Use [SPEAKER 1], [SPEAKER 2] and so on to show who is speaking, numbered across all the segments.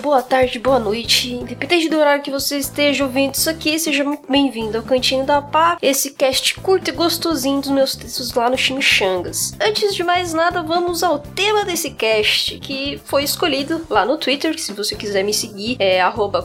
[SPEAKER 1] boa tarde, boa noite. Independente do horário que você esteja ouvindo isso aqui, seja muito bem-vindo ao Cantinho da Pá, esse cast curto e gostosinho dos meus textos lá no Chimichangas. Antes de mais nada, vamos ao tema desse cast, que foi escolhido lá no Twitter, se você quiser me seguir é arroba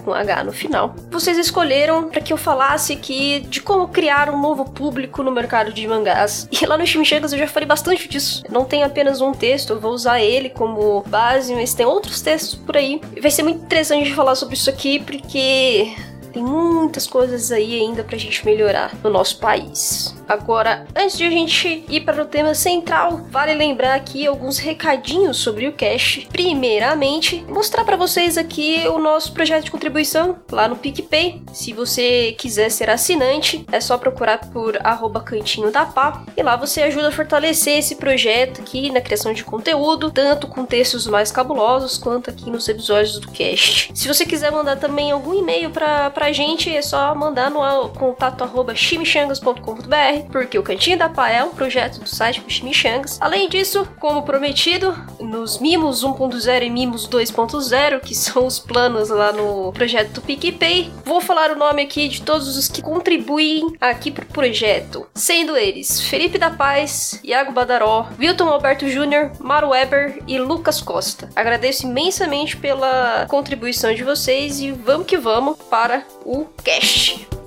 [SPEAKER 1] com H no final. Vocês escolheram para que eu falasse aqui de como criar um novo público no mercado de mangás. E lá no Chimichangas eu já falei bastante disso. Não tem apenas um texto, eu vou usar ele como base, mas tem outros textos por aí. Vai ser muito interessante falar sobre isso aqui, porque tem muitas coisas aí ainda pra gente melhorar no nosso país. Agora, antes de a gente ir para o tema central, vale lembrar aqui alguns recadinhos sobre o Cash. Primeiramente, mostrar para vocês aqui o nosso projeto de contribuição lá no PicPay. Se você quiser ser assinante, é só procurar por arroba cantinho da pá e lá você ajuda a fortalecer esse projeto aqui na criação de conteúdo, tanto com textos mais cabulosos quanto aqui nos episódios do Cast. Se você quiser mandar também algum e-mail para pra gente, é só mandar no contato arroba chimichangas.com.br porque o Cantinho da Pá é um projeto do site do Chimichangas. Além disso, como prometido, nos Mimos 1.0 e Mimos 2.0, que são os planos lá no projeto do PicPay, vou falar o nome aqui de todos os que contribuem aqui pro projeto, sendo eles Felipe da Paz, Iago Badaró, Wilton Alberto Júnior, Maru Weber e Lucas Costa. Agradeço imensamente pela contribuição de vocês e vamos que vamos para o cast.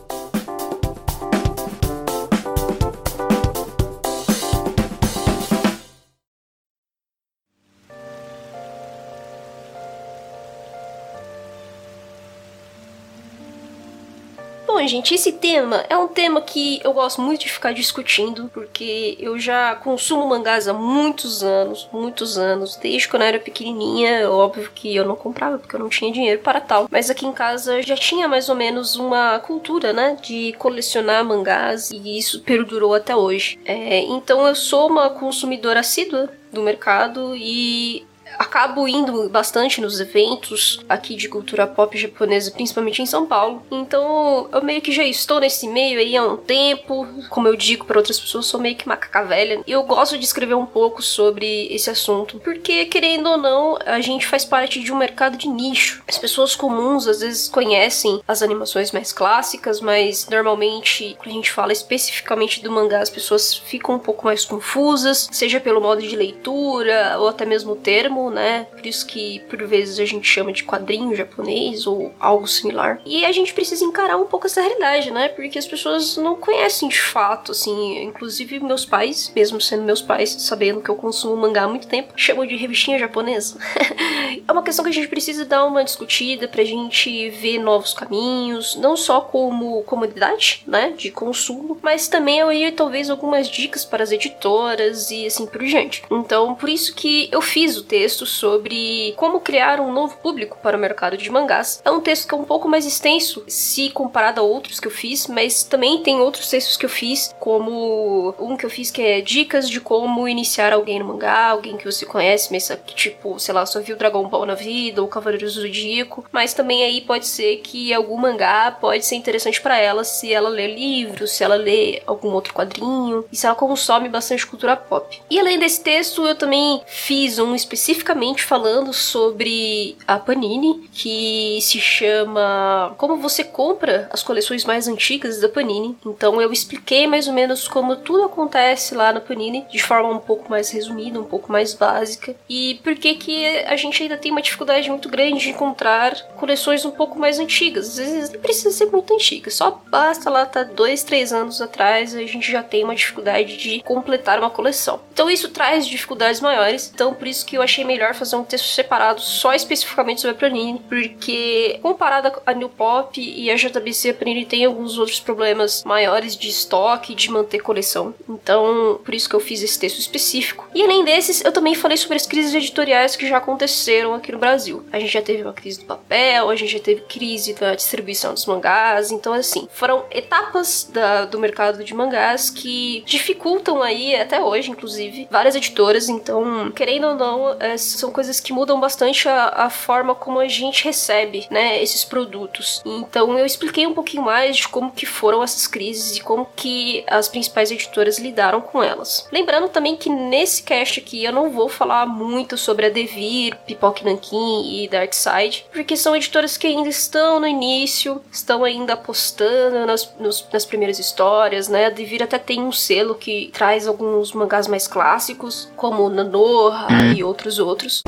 [SPEAKER 1] Gente, esse tema é um tema que eu gosto muito de ficar discutindo, porque eu já consumo mangás há muitos anos, muitos anos, desde quando eu era pequenininha. Óbvio que eu não comprava porque eu não tinha dinheiro para tal, mas aqui em casa já tinha mais ou menos uma cultura, né, de colecionar mangás e isso perdurou até hoje. É, então eu sou uma consumidora assídua do mercado e acabo indo bastante nos eventos aqui de cultura pop japonesa, principalmente em São Paulo. Então eu meio que já estou nesse meio aí há um tempo. Como eu digo para outras pessoas, sou meio que macaca velha. E eu gosto de escrever um pouco sobre esse assunto, porque querendo ou não, a gente faz parte de um mercado de nicho. As pessoas comuns às vezes conhecem as animações mais clássicas, mas normalmente quando a gente fala especificamente do mangá, as pessoas ficam um pouco mais confusas, seja pelo modo de leitura ou até mesmo o termo né? Por isso que por vezes a gente chama de quadrinho japonês ou algo similar. E a gente precisa encarar um pouco essa realidade, né? Porque as pessoas não conhecem de fato, assim. Inclusive meus pais, mesmo sendo meus pais, sabendo que eu consumo mangá há muito tempo, chamam de revistinha japonesa. é uma questão que a gente precisa dar uma discutida pra gente ver novos caminhos, não só como comunidade, né? De consumo, mas também aí talvez algumas dicas para as editoras e assim por diante. Então, por isso que eu fiz o texto texto sobre como criar um novo público para o mercado de mangás. É um texto que é um pouco mais extenso se comparado a outros que eu fiz, mas também tem outros textos que eu fiz, como um que eu fiz que é dicas de como iniciar alguém no mangá, alguém que você conhece, mas que tipo, sei lá, só viu Dragon Ball na vida ou Cavaleiros do Zodíaco, mas também aí pode ser que algum mangá pode ser interessante para ela se ela lê livros, se ela lê algum outro quadrinho e se ela consome bastante cultura pop. E além desse texto, eu também fiz um específico especificamente falando sobre a Panini, que se chama Como você compra as coleções mais antigas da Panini. Então eu expliquei mais ou menos como tudo acontece lá na Panini, de forma um pouco mais resumida, um pouco mais básica, e por que que a gente ainda tem uma dificuldade muito grande de encontrar coleções um pouco mais antigas. Às vezes nem precisa ser muito antiga, só basta lá estar tá dois, três anos atrás a gente já tem uma dificuldade de completar uma coleção. Então isso traz dificuldades maiores, então por isso que eu achei melhor fazer um texto separado só especificamente sobre a Panini, porque comparada a New Pop e a JBC, a Panini tem alguns outros problemas maiores de estoque, de manter coleção. Então, por isso que eu fiz esse texto específico. E além desses, eu também falei sobre as crises editoriais que já aconteceram aqui no Brasil. A gente já teve uma crise do papel, a gente já teve crise da distribuição dos mangás, então assim, foram etapas da, do mercado de mangás que dificultam aí, até hoje inclusive, várias editoras, então, querendo ou não, é, são coisas que mudam bastante a, a forma como a gente recebe, né, esses produtos. Então eu expliquei um pouquinho mais de como que foram essas crises e como que as principais editoras lidaram com elas. Lembrando também que nesse cast aqui eu não vou falar muito sobre a Devir, Pipoque Nankin e Darkside, porque são editoras que ainda estão no início, estão ainda apostando nas, nos, nas primeiras histórias, né? A Devir até tem um selo que traz alguns mangás mais clássicos, como Nanoha e outros outros.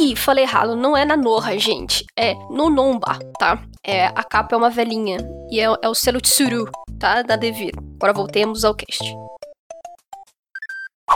[SPEAKER 1] Ih, falei errado, não é Nanoha, gente. É Nonomba, tá? É, a capa é uma velhinha. E é, é o selo Tsuru, tá? Da Devir. Agora voltemos ao cast.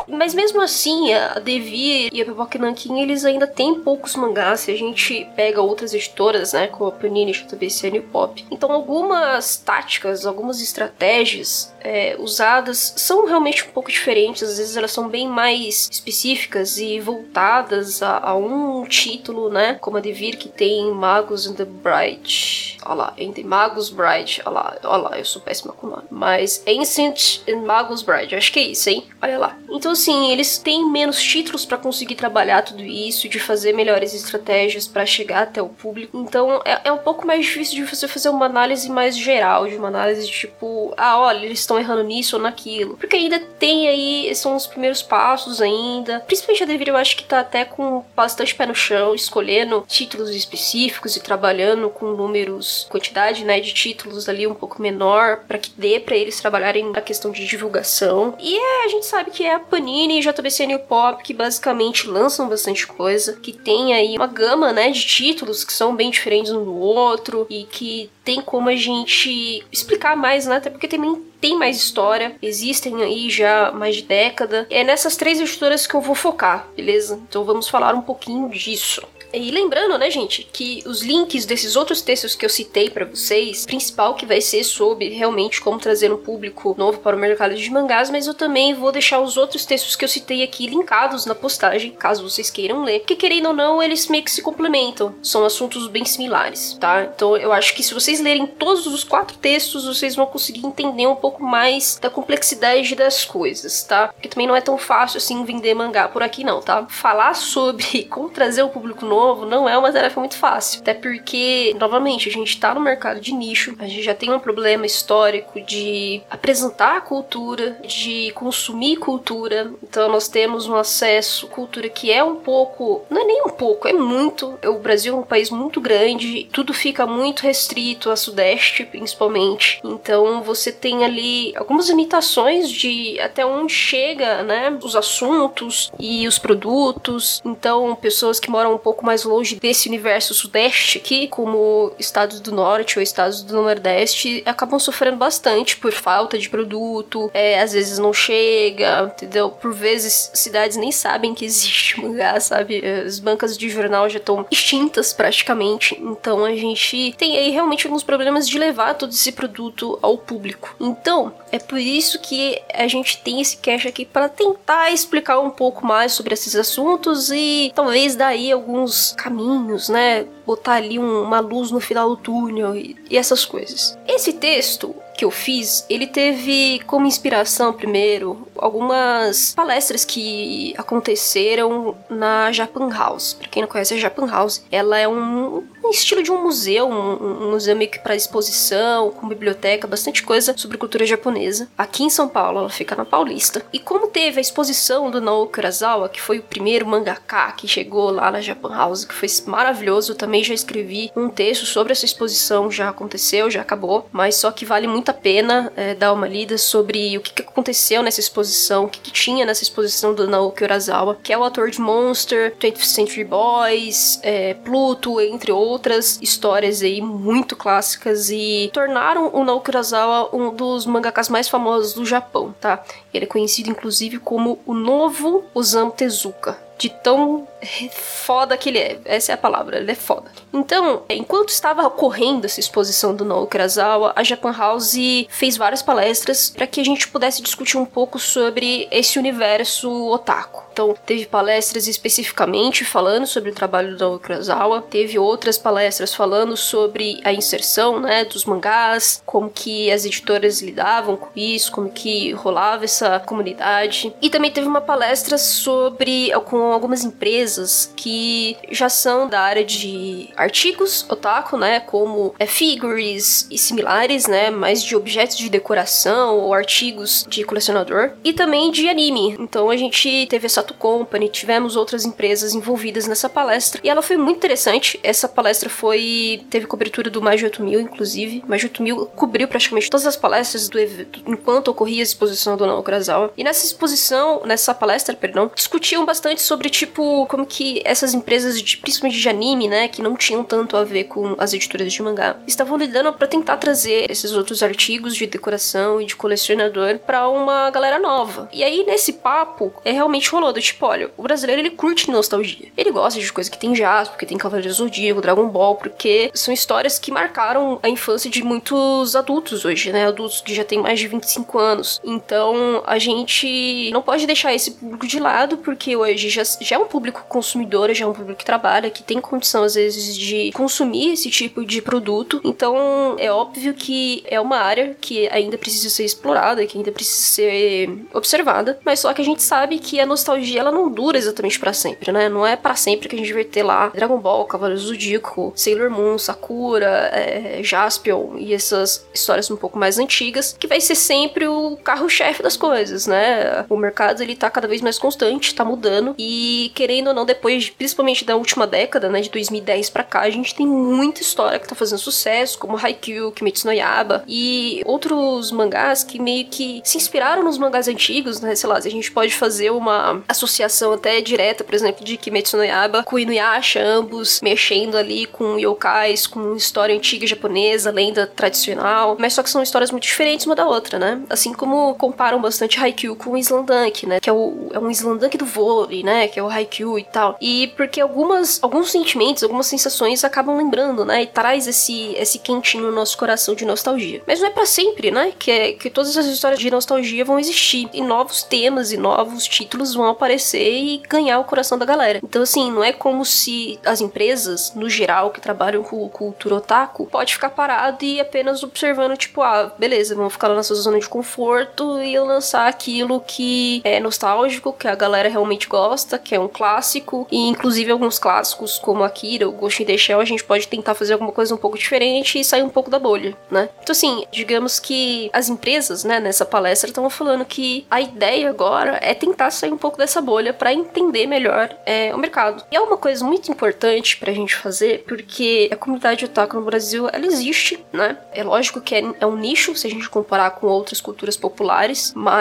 [SPEAKER 1] Mas mesmo assim, a Devir e a Pipoca Nankin, eles ainda têm poucos mangás. Se a gente pega outras editoras, né, como a Panini, JBC e Pop. Então algumas táticas, algumas estratégias é, usadas são realmente um pouco diferentes. Às vezes elas são bem mais específicas e voltadas a, a um título, né? Como a Devir, que tem Magos and the Bride. Olha lá, entre Magos Bride. Olha lá, olha lá, eu sou péssima com nome. Mas Ancient and Magos Bride, acho que é isso, hein? Olha lá. Então, assim, eles têm menos títulos para conseguir trabalhar tudo isso, de fazer melhores estratégias para chegar até o público. Então, é, é um pouco mais difícil de você fazer uma análise mais geral, de uma análise de tipo, ah, olha, eles estão estão errando nisso ou naquilo. Porque ainda tem aí, são os primeiros passos ainda. Principalmente a Devir, eu acho que tá até com bastante pé no chão, escolhendo títulos específicos e trabalhando com números, quantidade, né, de títulos ali um pouco menor, para que dê para eles trabalharem na questão de divulgação. E é, a gente sabe que é a Panini e JBC Pop que basicamente lançam bastante coisa, que tem aí uma gama, né, de títulos que são bem diferentes um do outro e que tem como a gente explicar mais, né? Até porque também tem mais história, existem aí já mais de década. É nessas três editoras que eu vou focar, beleza? Então vamos falar um pouquinho disso. E lembrando, né, gente, que os links desses outros textos que eu citei para vocês, principal que vai ser sobre realmente como trazer um público novo para o mercado de mangás, mas eu também vou deixar os outros textos que eu citei aqui linkados na postagem, caso vocês queiram ler, porque querendo ou não, eles meio que se complementam, são assuntos bem similares, tá? Então eu acho que se vocês lerem todos os quatro textos, vocês vão conseguir entender um pouco mais da complexidade das coisas, tá? Porque também não é tão fácil assim vender mangá por aqui não, tá? Falar sobre como trazer um público novo novo não é uma tarefa muito fácil. Até porque, novamente, a gente tá no mercado de nicho, a gente já tem um problema histórico de apresentar a cultura, de consumir cultura. Então nós temos um acesso à cultura que é um pouco, não é nem um pouco, é muito. O Brasil é um país muito grande, tudo fica muito restrito a sudeste, principalmente. Então você tem ali algumas limitações de até onde chega, né, os assuntos e os produtos. Então pessoas que moram um pouco mais mais longe desse universo sudeste aqui, como estados do norte ou estados do nordeste, acabam sofrendo bastante por falta de produto, é, às vezes não chega, entendeu? Por vezes cidades nem sabem que existe mangá, sabe? As bancas de jornal já estão extintas praticamente, então a gente tem aí realmente alguns problemas de levar todo esse produto ao público. Então, é por isso que a gente tem esse cache aqui para tentar explicar um pouco mais sobre esses assuntos e talvez daí alguns caminhos, né? Botar ali um, uma luz no final do túnel e, e essas coisas. Esse texto que eu fiz, ele teve como inspiração primeiro algumas palestras que aconteceram na Japan House. Para quem não conhece a Japan House, ela é um, um estilo de um museu, um, um museu meio que para exposição, com biblioteca, bastante coisa sobre cultura japonesa. Aqui em São Paulo, ela fica na Paulista. E como teve a exposição do Naoki Urasawa, que foi o primeiro mangaka que chegou lá na Japan House, que foi maravilhoso, eu também já escrevi um texto sobre essa exposição, já aconteceu, já acabou, mas só que vale muito a pena é, dar uma lida sobre o que, que aconteceu nessa exposição, o que, que, tinha nessa exposição do Naoki Urasawa, que é o ator de Monster, 20th Century Boys, é, Pluto, entre outras histórias aí muito clássicas e tornaram o Naoki Urasawa um dos mangakas mais famosos do Japão, tá? Ele é conhecido inclusive como o novo Osamu Tezuka de tão foda que ele é. Essa é a palavra, ele é foda. Então, enquanto estava ocorrendo essa exposição do Naoki Urasawa, a Japan House fez várias palestras para que a gente pudesse discutir um pouco sobre esse universo otaku. Então, teve palestras especificamente falando sobre o trabalho do Naoki Urasawa, teve outras palestras falando sobre a inserção, né, dos mangás, como que as editoras lidavam com isso, como que rolava essa comunidade. E também teve uma palestra sobre com algumas empresas que já são da área de artigos otaku, né, como é, figures e similares, né, mais de objetos de decoração ou artigos de colecionador, e também de anime. Então a gente teve a Sato Company, tivemos outras empresas envolvidas nessa palestra, e ela foi muito interessante. Essa palestra foi teve cobertura do Mais de 8000, inclusive. Mais de 8000 cobriu praticamente todas as palestras do evento enquanto ocorria a exposição do Nao Urasawa. E nessa exposição, nessa palestra, perdão, discutiam bastante sobre tipo como que essas empresas de principalmente de anime, né, que não tinham tanto a ver com as editoras de mangá, estavam lidando para tentar trazer esses outros artigos de decoração e de colecionador para uma galera nova. E aí nesse papo é realmente rolou do tipo, olha, o brasileiro ele curte nostalgia. Ele gosta de coisa que tem jazz, porque tem Cavaleiro Zodíaco, Dragon Ball, porque são histórias que marcaram a infância de muitos adultos hoje, né? Adultos que já têm mais de 25 anos. Então a gente não pode deixar esse público de lado, porque hoje já, já é um público consumidor, já é um público que trabalha, que tem condição às vezes de consumir esse tipo de produto. Então é óbvio que é uma área que ainda precisa ser explorada, que ainda precisa ser observada, mas só que a gente sabe que a nostalgia ela não dura exatamente para sempre, né? Não é para sempre que a gente vai ter lá Dragon Ball, Cavaleiros do Zodíaco, Sailor Moon, Sakura, é, Jaspion e essas histórias um pouco mais antigas, que vai ser sempre o carro-chefe das coisas, né? O mercado ele tá cada vez mais constante, tá mudando e querendo ou não, depois, principalmente da última década, né, de 2010 para cá, a gente tem muita história que tá fazendo sucesso, como Haikyuu, Kimetsu no Yaba e outros mangás que meio que se inspiraram nos mangás antigos, né? Sei lá, a gente pode fazer uma associação até direta, por exemplo, de Kimetsu no Yaba com Inuyasha, ambos mexendo ali com yokais, com história antiga japonesa, lenda tradicional, mas só que são histórias muito diferentes uma da outra, né? Assim como comparam bastante Haikyuu com o Islandunk, né? Que é, o, é um Islandunk do vôlei, né? Que é o Haikyuu e tal. E porque algumas, alguns sentimentos, algumas sensações acabam lembrando, né? E traz esse, esse quentinho no nosso coração de nostalgia. Mas não é para sempre, né? Que, é, que todas as histórias de nostalgia vão existir. E novos temas e novos títulos vão aparecer e ganhar o coração da galera. Então, assim, não é como se as empresas, no geral, que trabalham com cultura otaku, pode ficar parado e apenas observando, tipo, ah, beleza, vamos ficar lá na sua zona de conforto e lançar aquilo que é nostálgico, que a galera realmente gosta, que é um clássico. E, inclusive, alguns clássicos, como Akira, o Ghost in the Shell, a gente pode tentar fazer alguma coisa um pouco diferente e sair um pouco da bolha, né? Então, assim, digamos que as empresas, né, nessa palestra, estão falando que a ideia agora é tentar sair um pouco dessa bolha para entender melhor é, o mercado. E é uma coisa muito importante pra gente fazer, porque a comunidade otaku no Brasil, ela existe, né? É lógico que é, é um nicho, se a gente comparar com outras culturas populares, mas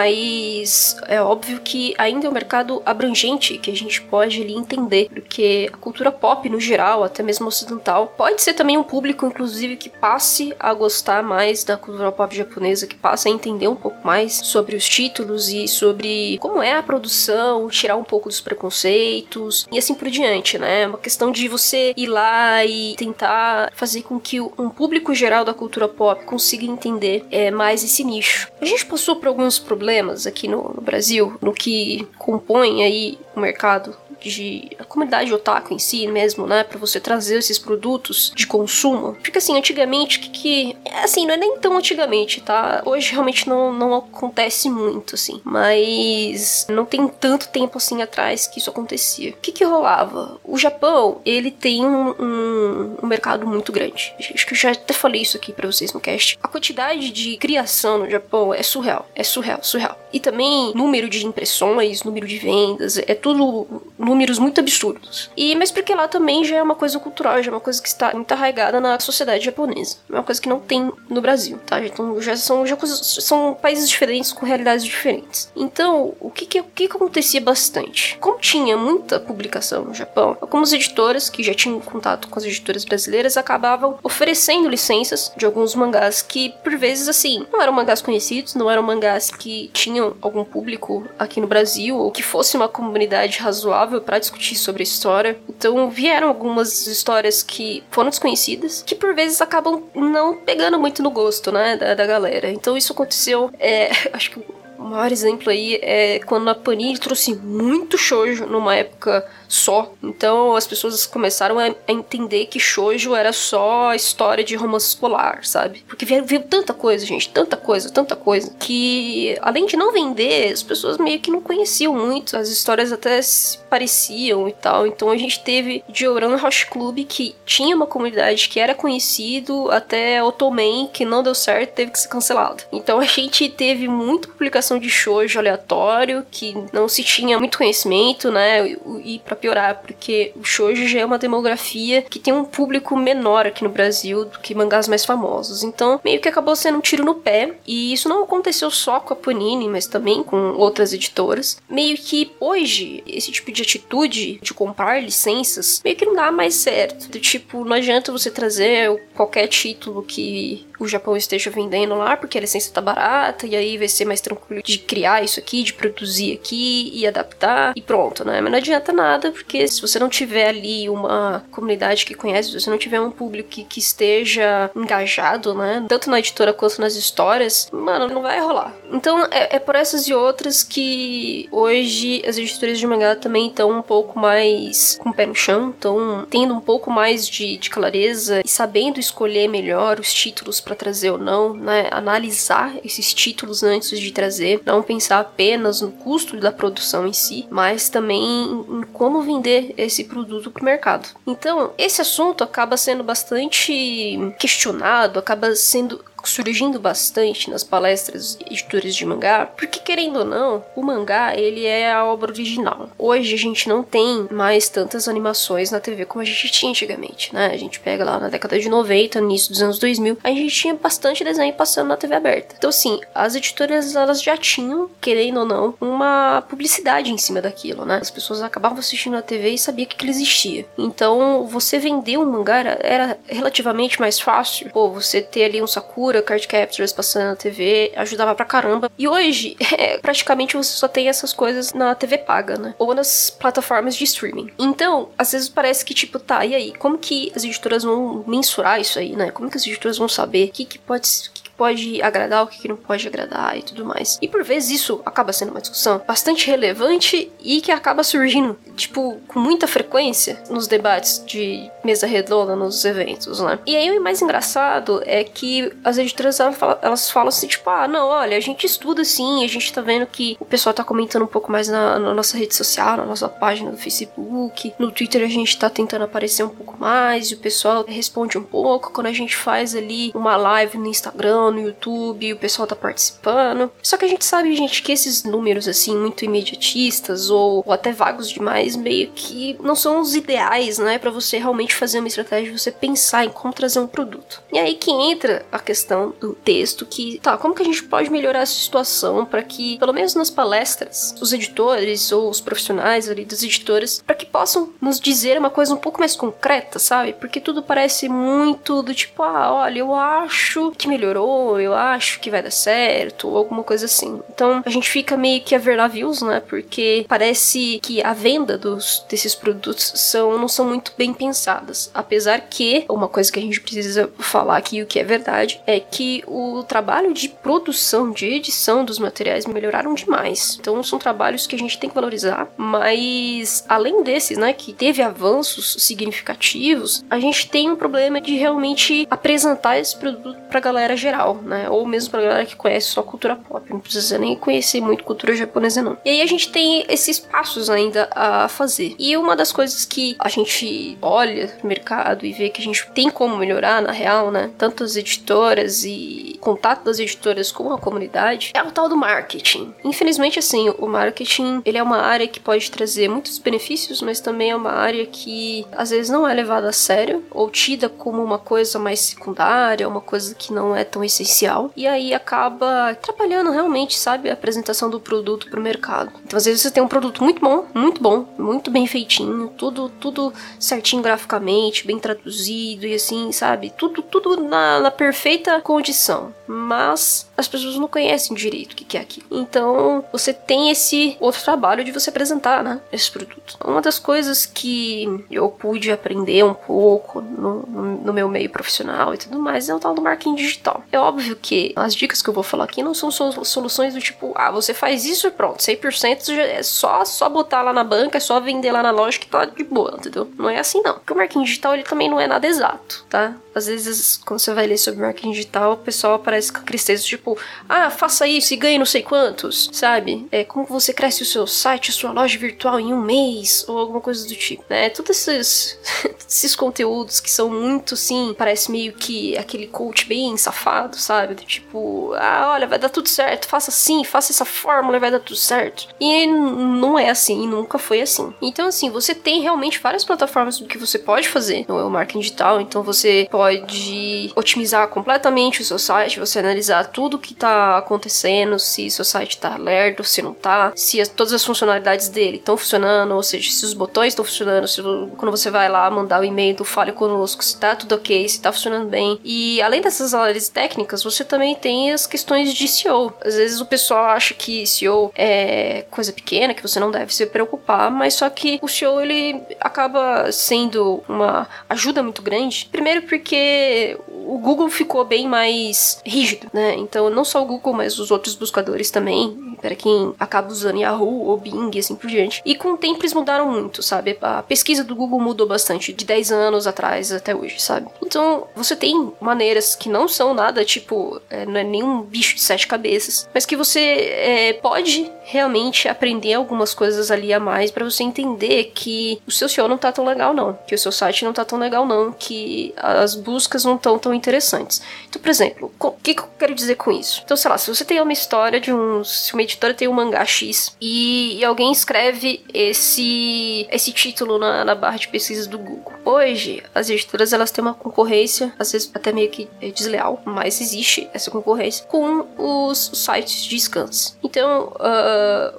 [SPEAKER 1] é óbvio que ainda é um mercado abrangente que a gente pode ali entender, porque a cultura pop no geral, até mesmo ocidental, pode ser também um público, inclusive, que passe a gostar mais da cultura pop japonesa, que passe a entender um pouco mais sobre os títulos e sobre como é a produção, tirar um pouco dos preconceitos e assim por diante, né? É uma questão de você ir lá e tentar fazer com que um público geral da cultura pop consiga entender é, mais esse nicho. A gente passou por alguns problemas aqui no, no Brasil, no que compõe aí o mercado de a comunidade otaku em si mesmo, né, para você trazer esses produtos de consumo. Porque assim, antigamente que que assim, não é nem tão antigamente, tá? Hoje realmente não não acontece muito assim, mas não tem tanto tempo assim atrás que isso acontecia. O que que rolava? O Japão, ele tem um, um, um mercado muito grande. Acho que eu já até falei isso aqui para vocês no cast. A quantidade de criação no Japão é surreal, é surreal, surreal. E também número de impressões, número de vendas, é tudo números muito absurdos. E mas porque lá também já é uma coisa cultural, já é uma coisa que está muito arraigada na sociedade japonesa. É uma coisa que não tem no Brasil, tá? Então já são já são países diferentes com realidades diferentes. Então, o que que, o que que acontecia bastante? Como tinha muita publicação no Japão, algumas editoras que já tinham contato com as editoras brasileiras acabavam oferecendo licenças de alguns mangás que por vezes assim, não eram mangás conhecidos, não eram mangás que tinham algum público aqui no Brasil ou que fosse uma comunidade razoável para discutir sobre a história. Então vieram algumas histórias que foram desconhecidas, que por vezes acabam não pegando muito no gosto, né, da, da galera. Então isso aconteceu, é, acho que maior exemplo aí é quando a Panini trouxe muito shoujo numa época só. Então as pessoas começaram a, entender que shoujo era só história de romance escolar, sabe? Porque veio, veio tanta coisa, gente, tanta coisa, tanta coisa, que além de não vender, as pessoas meio que não conheciam muito, as histórias até se pareciam e tal. Então a gente teve Dioran House Club, que tinha uma comunidade que era conhecido, até Otomen, que não deu certo, teve que ser cancelado. Então a gente teve muita publicação de shoujo aleatório, que não se tinha muito conhecimento, né? E para piorar, porque o shoujo já é uma demografia que tem um público menor aqui no Brasil do que mangás mais famosos. Então, meio que acabou sendo um tiro no pé, e isso não aconteceu só com a Panini, mas também com outras editoras. Meio que hoje, esse tipo de atitude de comprar licenças, meio que não dá mais certo. Do tipo, não adianta você trazer qualquer título que o Japão esteja vendendo lá, porque a licença tá barata, e aí vai ser mais tranquilo de criar isso aqui, de produzir aqui e adaptar, e pronto, né? Mas não adianta nada, porque se você não tiver ali uma comunidade que conhece, se você não tiver um público que, que esteja engajado, né? Tanto na editora quanto nas histórias, mano, não vai rolar. Então é, é por essas e outras que hoje as editoras de mangá também estão um pouco mais com o pé no chão, estão tendo um pouco mais de, de clareza e sabendo escolher melhor os títulos para trazer ou não, né? Analisar esses títulos antes de trazer, não pensar apenas no custo da produção em si, mas também em como vender esse produto para o mercado. Então, esse assunto acaba sendo bastante questionado, acaba sendo surgindo bastante nas palestras editores de mangá, porque querendo ou não, o mangá ele é a obra original. Hoje a gente não tem mais tantas animações na TV como a gente tinha antigamente, né? A gente pega lá na década de 90, no início dos anos 2000, a gente tinha bastante desenho passando na TV aberta. Então assim, as editoras elas já tinham, querendo ou não, uma publicidade em cima daquilo, né? As pessoas acabavam assistindo a TV e sabiam que aquilo existia. Então, você vender um mangá era, era relativamente mais fácil. Pô, você ter ali um Sakura Card Captures passando na TV, ajudava pra caramba. E hoje, é, praticamente você só tem essas coisas na TV paga, né? Ou nas plataformas de streaming. Então, às vezes parece que, tipo, tá, e aí? Como que as editoras vão mensurar isso aí, né? Como que as editoras vão saber o que, que pode pode agradar, o que não pode agradar e tudo mais. E por vezes isso acaba sendo uma discussão bastante relevante e que acaba surgindo, tipo, com muita frequência nos debates de mesa redonda, nos eventos, né? E aí o mais engraçado é que as editoras elas falam assim, tipo, ah, não, olha, a gente estuda sim, a gente tá vendo que o pessoal tá comentando um pouco mais na, na nossa rede social, na nossa página do Facebook, no Twitter a gente tá tentando aparecer um pouco mais e o pessoal responde um pouco quando a gente faz ali uma live no Instagram, no YouTube, o pessoal tá participando. Só que a gente sabe, gente, que esses números, assim, muito imediatistas ou, ou até vagos demais, meio que não são os ideais, né, para você realmente fazer uma estratégia, você pensar em como trazer um produto. E aí que entra a questão do texto, que, tá, como que a gente pode melhorar essa situação para que, pelo menos nas palestras, os editores ou os profissionais ali das editoras, para que possam nos dizer uma coisa um pouco mais concreta, sabe? Porque tudo parece muito do tipo, ah, olha, eu acho que melhorou, eu acho que vai dar certo, ou alguma coisa assim. Então a gente fica meio que a ver navios, né? Porque parece que a venda dos, desses produtos são, não são muito bem pensadas. Apesar que, uma coisa que a gente precisa falar aqui, o que é verdade, é que o trabalho de produção, de edição dos materiais melhoraram demais. Então são trabalhos que a gente tem que valorizar, mas além desses, né, que teve avanços significativos, a gente tem um problema de realmente apresentar esse produto pra galera geral né? Ou mesmo pra galera que conhece só cultura pop, não precisa nem conhecer muito cultura japonesa, não. E aí a gente tem esses passos ainda a fazer. E uma das coisas que a gente olha no mercado e vê que a gente tem como melhorar, na real, né? Tanto as editoras e contato das editoras com a comunidade, é o tal do marketing. Infelizmente, assim, o marketing, ele é uma área que pode trazer muitos benefícios, mas também é uma área que às vezes não é levada a sério ou tida como uma coisa mais secundária, uma coisa que não é tão essencial e aí acaba atrapalhando realmente, sabe, a apresentação do produto pro mercado. Então, às vezes você tem um produto muito bom, muito bom, muito bem feitinho, tudo tudo certinho graficamente, bem traduzido e assim, sabe, tudo tudo na, na perfeita condição, mas as pessoas não conhecem direito o que é aquilo. Então, você tem esse outro trabalho de você apresentar, né, esse produto. Uma das coisas que eu pude aprender um pouco no, no, meu meio profissional e tudo mais é o tal do marketing digital. É óbvio que as dicas que eu vou falar aqui não são soluções do tipo, ah, você faz isso e pronto, 100% é só, só botar lá na banca, é só vender lá na loja que tá de boa, entendeu? Não é assim não. Porque o marketing digital ele também não é nada exato, tá? Às vezes, quando você vai ler sobre marketing digital, o pessoal aparece com tristeza, tipo, ah, faça isso e ganhe não sei quantos, sabe? É como você cresce o seu site, a sua loja virtual em um mês, ou alguma coisa do tipo, né? Todos esses, esses conteúdos que são muito, sim, parece meio que aquele coach bem safado, sabe? Tipo, ah, olha, vai dar tudo certo, faça assim, faça essa fórmula e vai dar tudo certo. E não é assim, nunca foi assim. Então, assim, você tem realmente várias plataformas do que você pode fazer no marketing digital, então você pode otimizar completamente o seu site, você analisar tudo que tá acontecendo, se seu site tá lerdo, se não tá, se as, todas as funcionalidades dele estão funcionando, ou seja, se os botões estão funcionando, se quando você vai lá mandar o e-mail do Fale Conosco, se tá tudo ok, se tá funcionando bem. E além dessas análises técnicas, você também tem as questões de SEO. Às vezes o pessoal acha que SEO é coisa pequena, que você não deve se preocupar, mas só que o SEO ele acaba sendo uma ajuda muito grande. Primeiro porque o Google ficou bem mais rígido, né? Então, não só o Google, mas os outros buscadores também, para quem acaba usando Yahoo ou Bing e assim por diante. E com o tempo eles mudaram muito, sabe? A pesquisa do Google mudou bastante, de 10 anos atrás até hoje, sabe? Então, você tem maneiras que não são nada, tipo, é, não é nenhum bicho de sete cabeças, mas que você é, pode realmente aprender algumas coisas ali a mais para você entender que o seu SEO não tá tão legal, não. Que o seu site não tá tão legal, não. Que as buscas não estão tão interessantes. Então, por exemplo, o que, que, eu quero dizer com isso? Então, sei lá, se você tem uma história de um. Se uma editora tem um mangá X e, e alguém escreve esse, esse título na, na, barra de pesquisas do Google. Hoje, as editoras elas têm uma concorrência, às vezes até meio que é desleal, mas existe essa concorrência com os sites de scans. Então, uh,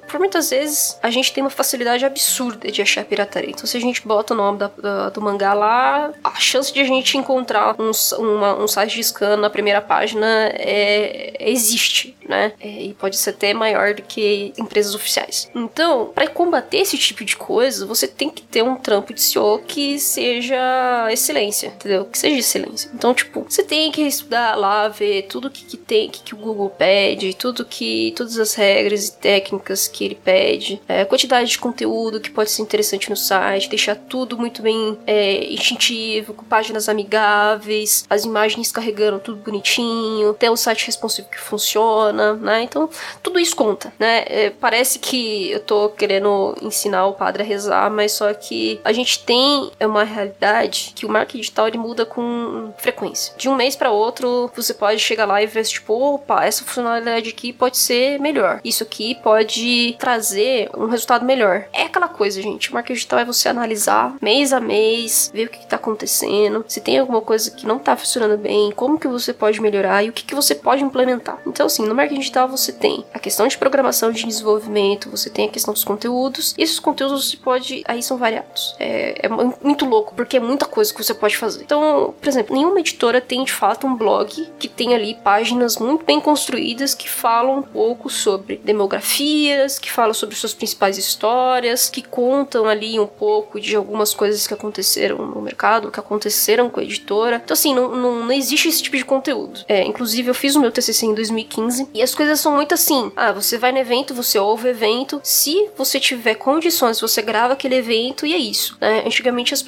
[SPEAKER 1] por muitas vezes, a gente tem uma facilidade absurda de achar pirataria. Então, se a gente bota o nome da, da, do mangá lá, a chance de a gente encontrar encontrar um, uma, um site de scan na primeira página é, existe, né? É, e pode ser até maior do que empresas oficiais. Então, para combater esse tipo de coisa, você tem que ter um trampo de SEO que seja excelência, entendeu? Que seja excelência. Então, tipo, você tem que estudar lá, ver tudo que, que tem, que, que o Google pede, tudo que, todas as regras e técnicas que ele pede, é, quantidade de conteúdo que pode ser interessante no site, deixar tudo muito bem é, instintivo, com páginas amigáveis as imagens carregando tudo bonitinho, tem o site responsivo que funciona, né? Então, tudo isso conta, né? É, parece que eu tô querendo ensinar o padre a rezar, mas só que a gente tem uma realidade que o marketing digital ele muda com frequência. De um mês para outro, você pode chegar lá e ver tipo, opa, essa funcionalidade aqui pode ser melhor. Isso aqui pode trazer um resultado melhor. É aquela coisa, gente. O marketing digital é você analisar mês a mês, ver o que, que tá acontecendo, se tem alguma coisa que não tá funcionando bem, como que você pode melhorar e o que, que você pode implementar. Então, assim, no marketing digital você tem a questão de programação de desenvolvimento, você tem a questão dos conteúdos, e esses conteúdos você pode. Aí são variados. É, é muito louco, porque é muita coisa que você pode fazer. Então, por exemplo, nenhuma editora tem de fato um blog que tem ali páginas muito bem construídas que falam um pouco sobre demografias, que falam sobre suas principais histórias, que contam ali um pouco de algumas coisas que aconteceram no mercado, que aconteceram com a editora editora. Então, assim, não, não, não existe esse tipo de conteúdo. É, inclusive, eu fiz o meu TCC em 2015 e as coisas são muito assim. Ah, você vai no evento, você ouve o evento. Se você tiver condições, você grava aquele evento e é isso. Né? Antigamente, as,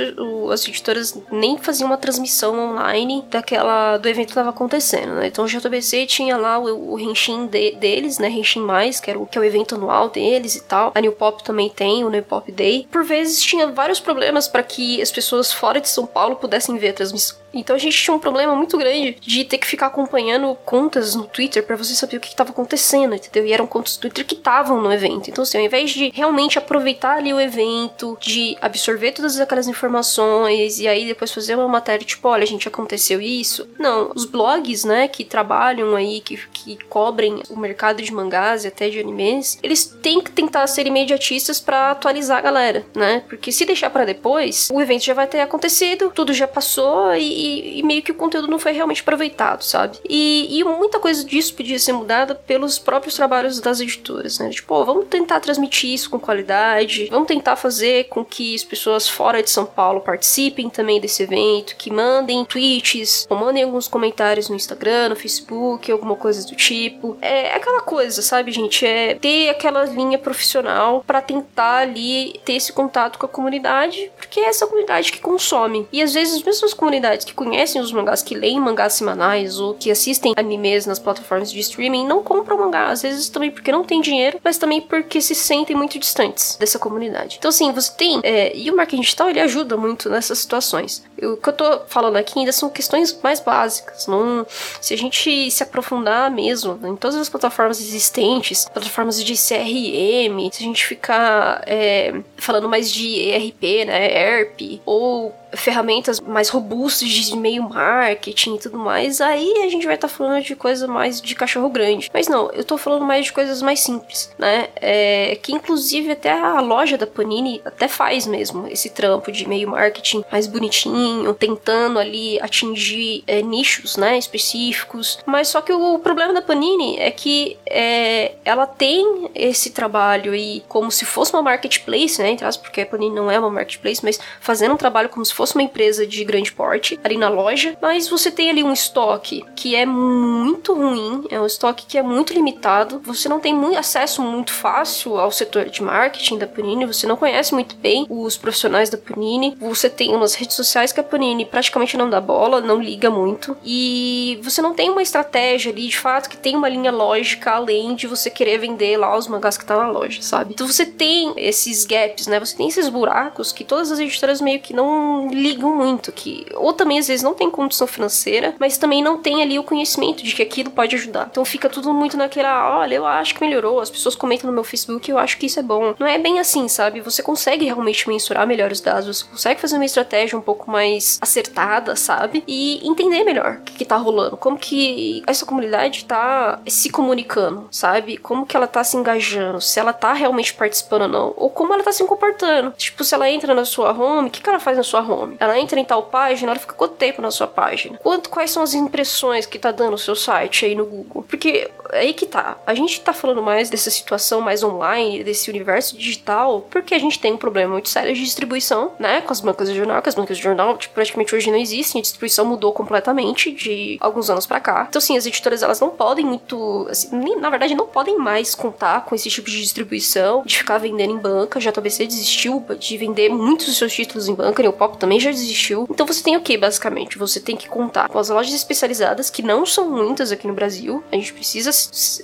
[SPEAKER 1] as editoras nem faziam uma transmissão online daquela do evento que estava acontecendo, né? Então, o JBC tinha lá o, o Henshin de, deles, né? Henshin Mais, que, era o, que é o evento anual deles e tal. A New Pop também tem o New Pop Day. Por vezes, tinha vários problemas para que as pessoas fora de São Paulo pudessem ver a transmissão então a gente tinha um problema muito grande de ter que ficar acompanhando contas no Twitter para você saber o que estava acontecendo, entendeu? E eram contas do Twitter que estavam no evento. Então, assim, ao invés de realmente aproveitar ali o evento, de absorver todas aquelas informações e aí depois fazer uma matéria tipo, olha, gente, aconteceu isso. Não, os blogs, né, que trabalham aí, que, que cobrem o mercado de mangás e até de animes, eles têm que tentar ser imediatistas para atualizar a galera, né? Porque se deixar para depois, o evento já vai ter acontecido, tudo já passou e, e, meio que o conteúdo não foi realmente aproveitado, sabe? E, e, muita coisa disso podia ser incomodada pelos próprios trabalhos das editoras, né? Tipo, oh, vamos tentar transmitir isso com qualidade, vamos tentar fazer com que as pessoas fora de São Paulo participem também desse evento, que mandem tweets, ou mandem alguns comentários no Instagram, no Facebook, alguma coisa do tipo. É, é aquela coisa, sabe, gente? É ter aquela linha profissional para tentar ali ter esse contato com a comunidade, porque é essa comunidade que consome. E às vezes, as comunidades que conhecem os mangás, que leem mangás semanais ou que assistem animes nas plataformas de streaming, não compram mangá. Às vezes também porque não tem dinheiro, mas também porque se sentem muito distantes dessa comunidade. Então, assim, você tem. É, e o marketing digital ele ajuda muito nessas situações. O que eu tô falando aqui ainda são questões mais básicas. Não, se a gente se aprofundar mesmo em todas as plataformas existentes, plataformas de CRM, se a gente ficar é, falando mais de ERP, né, ERP, ou ferramentas mais robustas de e-mail marketing e tudo mais, aí a gente vai estar tá falando de coisa mais de cachorro grande. Mas não, eu tô falando mais de coisas mais simples, né? É, que inclusive até a loja da Panini até faz mesmo esse trampo de e-mail marketing mais bonitinho, tentando ali atingir é, nichos, né, específicos. Mas só que o problema da Panini é que é, ela tem esse trabalho e como se fosse uma marketplace, né, entre porque a Panini não é uma marketplace, mas fazendo um trabalho como se fosse uma empresa de grande porte ali na loja, mas você tem ali um estoque que é muito ruim, é um estoque que é muito limitado, você não tem muito acesso muito fácil ao setor de marketing da Panini, você não conhece muito bem os profissionais da Panini, você tem umas redes sociais que Panini praticamente não dá bola, não liga muito, e você não tem uma estratégia ali de fato que tem uma linha lógica além de você querer vender lá os mangás que tá na loja, sabe? Então você tem esses gaps, né? Você tem esses buracos que todas as editoras meio que não ligam muito, que ou também às vezes não tem condição financeira, mas também não tem ali o conhecimento de que aquilo pode ajudar. Então fica tudo muito naquela, olha, eu acho que melhorou, as pessoas comentam no meu Facebook, eu acho que isso é bom. Não é bem assim, sabe? Você consegue realmente mensurar melhor os dados, você consegue fazer uma estratégia um pouco mais acertada, sabe? E entender melhor o que, que tá rolando, como que essa comunidade tá se comunicando, sabe? Como que ela tá se engajando, se ela tá realmente participando ou não, ou como ela tá se comportando. Tipo, se ela entra na sua home, o que, que ela faz na sua home? Ela entra em tal página, ela fica quanto tempo na sua página? Quanto, quais são as impressões que tá dando o seu site aí no Google? Porque aí que tá. A gente tá falando mais dessa situação mais online, desse universo digital, porque a gente tem um problema muito sério de distribuição, né? Com as bancas de jornal, que as bancas de jornal praticamente hoje não existem, a distribuição mudou completamente de alguns anos para cá. Então, assim, as editoras elas não podem muito. Assim, nem, na verdade, não podem mais contar com esse tipo de distribuição, de ficar vendendo em banca. A JBC desistiu de vender muitos dos seus títulos em banca, e o Pop também já desistiu. Então você tem o que, basicamente? Você tem que contar com as lojas especializadas, que não são muitas aqui no Brasil. A gente precisa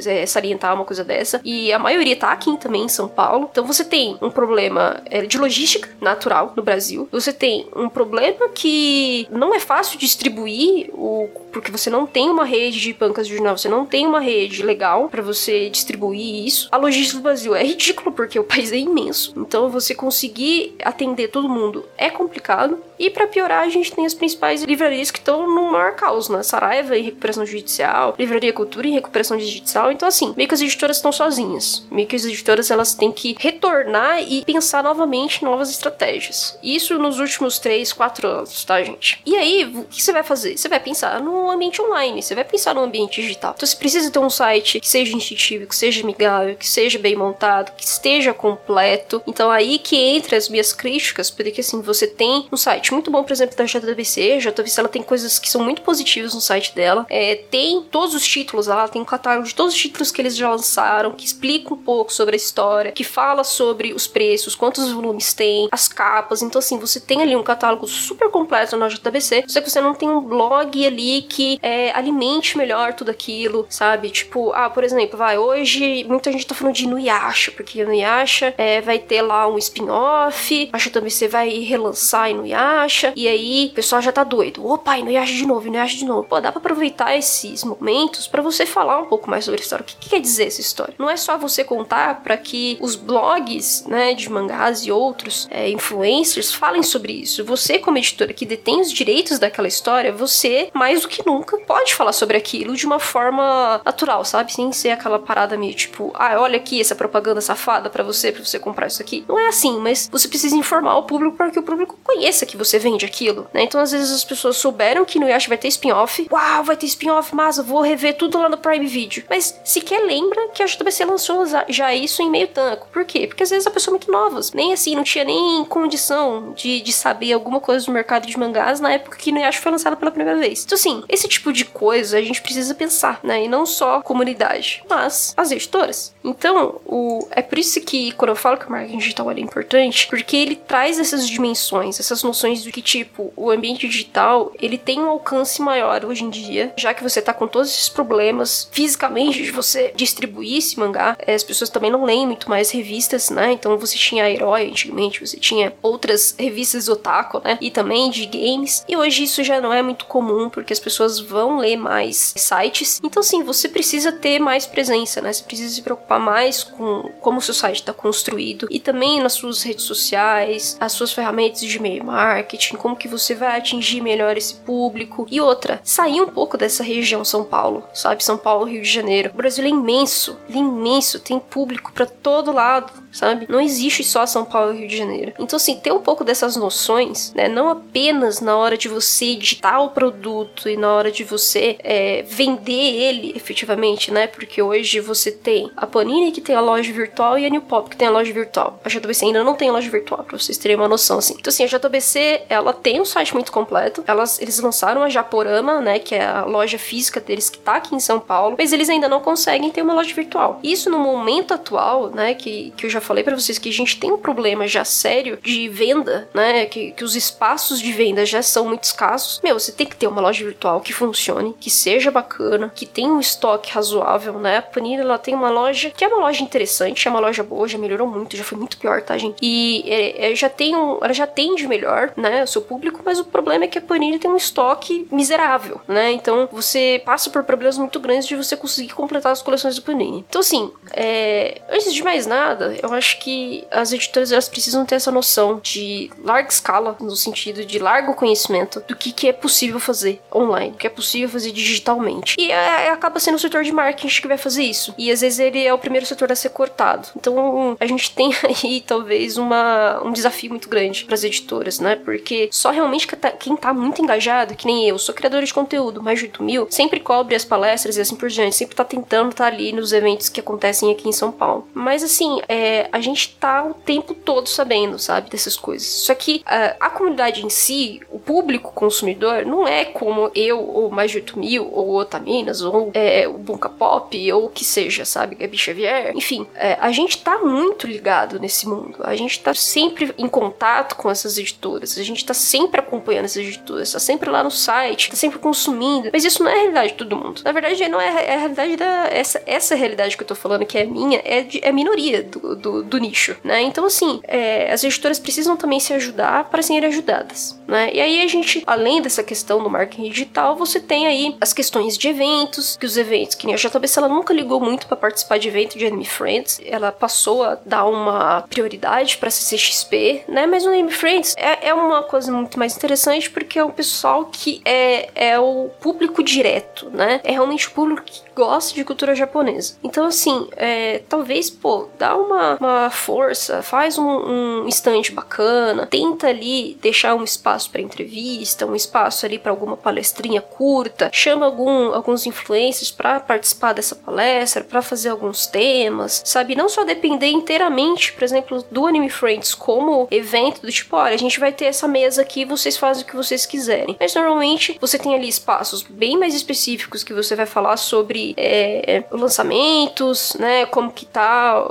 [SPEAKER 1] é, salientar uma coisa dessa. E a maioria tá aqui também em São Paulo. Então você tem um problema é, de logística natural no Brasil. Você tem um problema que não é fácil distribuir o porque você não tem uma rede de bancas de jornal, você não tem uma rede legal para você distribuir isso. A logística do Brasil é ridículo porque o país é imenso. Então você conseguir atender todo mundo é complicado. E para piorar, a gente tem as principais livrarias que estão no maior caos, né? Saraiva em recuperação judicial, Livraria Cultura em recuperação judicial. Então, assim, meio que as editoras estão sozinhas. Meio que as editoras elas têm que retornar e pensar novamente novas estratégias. Isso nos últimos 3, 4 anos, tá, gente? E aí, o que você vai fazer? Você vai pensar no ambiente online, você vai pensar no ambiente digital. Então, você precisa ter um site que seja intuitivo, que seja amigável, que seja bem montado, que esteja completo. Então, aí que entra as minhas críticas, porque assim, você tem um site muito bom, por exemplo, da JVC. A JVC ela tem coisas que são muito positivas no site dela. É, tem todos os títulos, ela tem um catálogo de todos os títulos que eles já lançaram, que explica um pouco sobre a história, que fala sobre os preços, quantos volumes tem, as capas. Então, assim, você tem ali um catálogo super completo na JVC, só que você não tem um blog ali que é, alimente melhor tudo aquilo, sabe? Tipo, ah, por exemplo, vai, hoje muita gente tá falando de Inuyasha, porque Inuyasha é, vai ter lá um spin-off, a JVC vai relançar Inuyasha, e aí o pessoal já tá doido. Opa, Inuyasha de novo, Inuyasha de novo. Pô, dá pra aproveitar esses momentos para você falar um pouco mais sobre a história. O que, que, quer dizer essa história? Não é só você contar para que os blogs, né, de mangás e outros é, influencers falem sobre isso. Você, como editora que detém os direitos daquela história, você, mais do que nunca pode falar sobre aquilo de uma forma natural, sabe? Sem ser aquela parada meio tipo, ah, olha aqui essa propaganda safada para você, para você comprar isso aqui. Não é assim, mas você precisa informar o público para que o público conheça que você vende aquilo, né? Então, às vezes as pessoas souberam que no Yashi vai ter spin-off. Uau, vai ter spin-off, massa, vou rever tudo lá no Prime Video. Mas sequer lembra que a JBC lançou já isso em meio tanco. Por quê? Porque às vezes a pessoa é muito nova. Nem assim, não tinha nem condição de, de saber alguma coisa do mercado de mangás na época que no Yashi foi lançado pela primeira vez. Então, assim, esse tipo de coisa a gente precisa pensar, né? E não só comunidade, mas as editoras. Então, o, é por isso que quando eu falo que o marketing digital é importante, porque ele traz essas dimensões, essas noções do que, tipo, o ambiente digital, ele tem um alcance maior hoje em dia, já que você tá com todos esses problemas fisicamente de você distribuir esse mangá. É, as pessoas também não leem muito mais revistas, né? Então você tinha Herói antigamente, você tinha outras revistas otaku, né? E também de games. E hoje isso já não é muito comum, porque as pessoas vão ler mais sites. Então, sim, você precisa ter mais presença, né? Você precisa se preocupar mais com como o seu site está construído e também nas suas redes sociais, as suas ferramentas de e-mail marketing, como que você vai atingir melhor esse público. E outra, sair um pouco dessa região São Paulo, sabe? São Paulo, Rio de Janeiro. O Brasil é imenso, é imenso, tem público para todo lado, sabe? Não existe só São Paulo e Rio de Janeiro. Então, assim, ter um pouco dessas noções, né? Não apenas na hora de você editar o produto e na hora de você é, vender ele efetivamente, né? Porque hoje você tem a Panini que tem a loja virtual e a New Pop que tem a loja virtual. A JBC ainda não tem loja virtual, pra vocês terem uma noção, assim. Então, assim, a JBC, ela tem um site muito completo. Elas, eles lançaram a Japorama, né? Que é a loja física deles que tá aqui em São Paulo, mas eles ainda não conseguem ter uma loja virtual. Isso no momento atual, né? Que, que eu já falei para vocês que a gente tem um problema já sério de venda, né? Que, que os espaços de venda já são muito escassos. Meu, você tem que ter uma loja virtual que funcione, que seja bacana, que tenha um estoque razoável, né? A Panini, ela tem uma loja que é uma loja interessante, é uma loja boa, já melhorou muito, já foi muito pior, tá, gente? E é, é, já tem um, ela já atende melhor, né? O seu público, mas o problema é que a Panini tem um estoque miserável, né? Então você passa por problemas muito grandes de você conseguir completar as coleções do Panini. Então, assim, é, antes de mais nada, eu acho que as editoras elas precisam ter essa noção de larga escala, no sentido de largo conhecimento do que, que é possível fazer online, que é possível fazer digitalmente. E é, acaba sendo o setor de marketing que vai fazer isso. E às vezes ele é o primeiro setor a ser cortado. Então a gente tem aí talvez uma, um desafio muito grande para as editoras, né? Porque só realmente quem tá muito engajado, que nem eu, sou criadora de conteúdo, mais de 8 mil, sempre cobre as palestras e assim por diante, sempre tá tentando estar tá ali nos eventos que acontecem aqui em São Paulo. Mas assim, é, a gente tá o tempo todo sabendo, sabe, dessas coisas. Só que a, a comunidade em si, o público consumidor, não é como eu, ou mais de 8 mil, ou Otaminas, ou é, o Bunka Pop, ou o que seja, sabe, Gabi Xavier. Enfim, é, a gente tá muito ligado nesse mundo. A gente tá sempre em contato com essas editoras. A gente tá sempre acompanhando essas editoras. Tá sempre lá no site, tá sempre consumindo. Mas isso não é a realidade de todo mundo. Na verdade, não é, é a realidade da. Essa, essa realidade que eu tô falando, que é minha, é, de, é minoria do, do, do, nicho, né? Então, assim, é, as editoras precisam também se ajudar para serem ajudadas, né? E aí a gente, além dessa questão do marketing digital, você tem aí as questões de eventos, que os eventos, que nem a JBC, ela nunca ligou muito para participar de evento de Anime Friends, ela passou a dar uma prioridade para CCXP, né? Mas o Anime Friends é, é uma coisa muito mais interessante porque é o pessoal que é, é o público direto, né? É realmente o público que gosta de cultura japonesa. Então, assim, é, talvez, pô, dá uma, uma força, faz um, um bacana, tenta ali deixar um espaço para entrevista, um espaço ali para alguma palestrinha curta, chama algum, alguns influencers para participar dessa palestra, para fazer alguns temas, sabe? Não só depender inteiramente, por exemplo, do Anime Friends como evento do tipo, olha, a gente vai ter essa mesa aqui, vocês fazem o que vocês quiserem. Mas normalmente você tem ali espaços bem mais específicos que você vai falar sobre é, lançamentos, né? Como que tá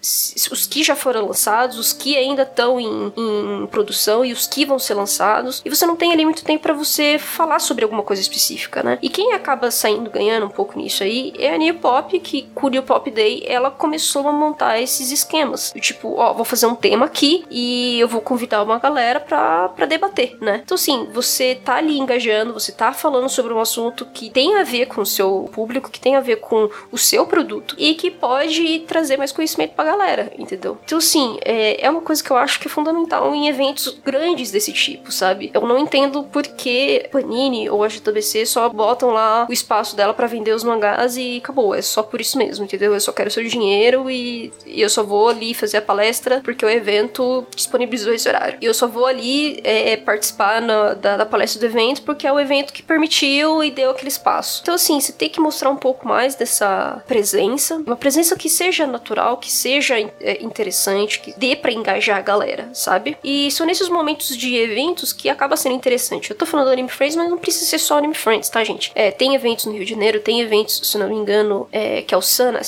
[SPEAKER 1] os, que já foram lançados, os que ainda estão em, em, produção e os que vão ser lançados. E você não tem ali muito tempo para você falar sobre alguma coisa específica, né? E quem acaba saindo ganhando um pouco nisso aí é a New Pop, que com o Pop Day ela começou a montar esses esquemas. Tipo, ó, vou fazer um tema aqui e eu vou convidar uma galera pra, pra debater, né? Então, assim, você tá ali engajando, você tá falando sobre um assunto que tem a ver com o seu público, que tem a ver com o seu produto e que pode trazer mais conhecimento pra galera, entendeu? Então, assim, é, é uma coisa que eu acho que é fundamental em eventos grandes desse tipo, sabe? Eu não entendo por que Panini ou a JBC só botam lá o espaço dela para vender os mangás e acabou. É só por isso mesmo, entendeu? Eu só quero seu dinheiro e, e eu só vou ali fazer a palestra porque o evento disponibilizou esse horário. E eu só vou ali é, participar na, da, da palestra do evento porque é o evento que permitiu e deu aquele espaço. Então, assim, você tem que mostrar um pouco mais dessa presença, uma presença que seja natural, que seja é, interessante, que dê para engajar a galera, sabe? E são nesses momentos de eventos que acaba sendo interessante. Eu tô falando do Anime Friends, mas não precisa ser só Anime Friends, tá, gente? É, tem eventos no Rio de Janeiro, tem eventos, se não me engano, é, que é o Sana,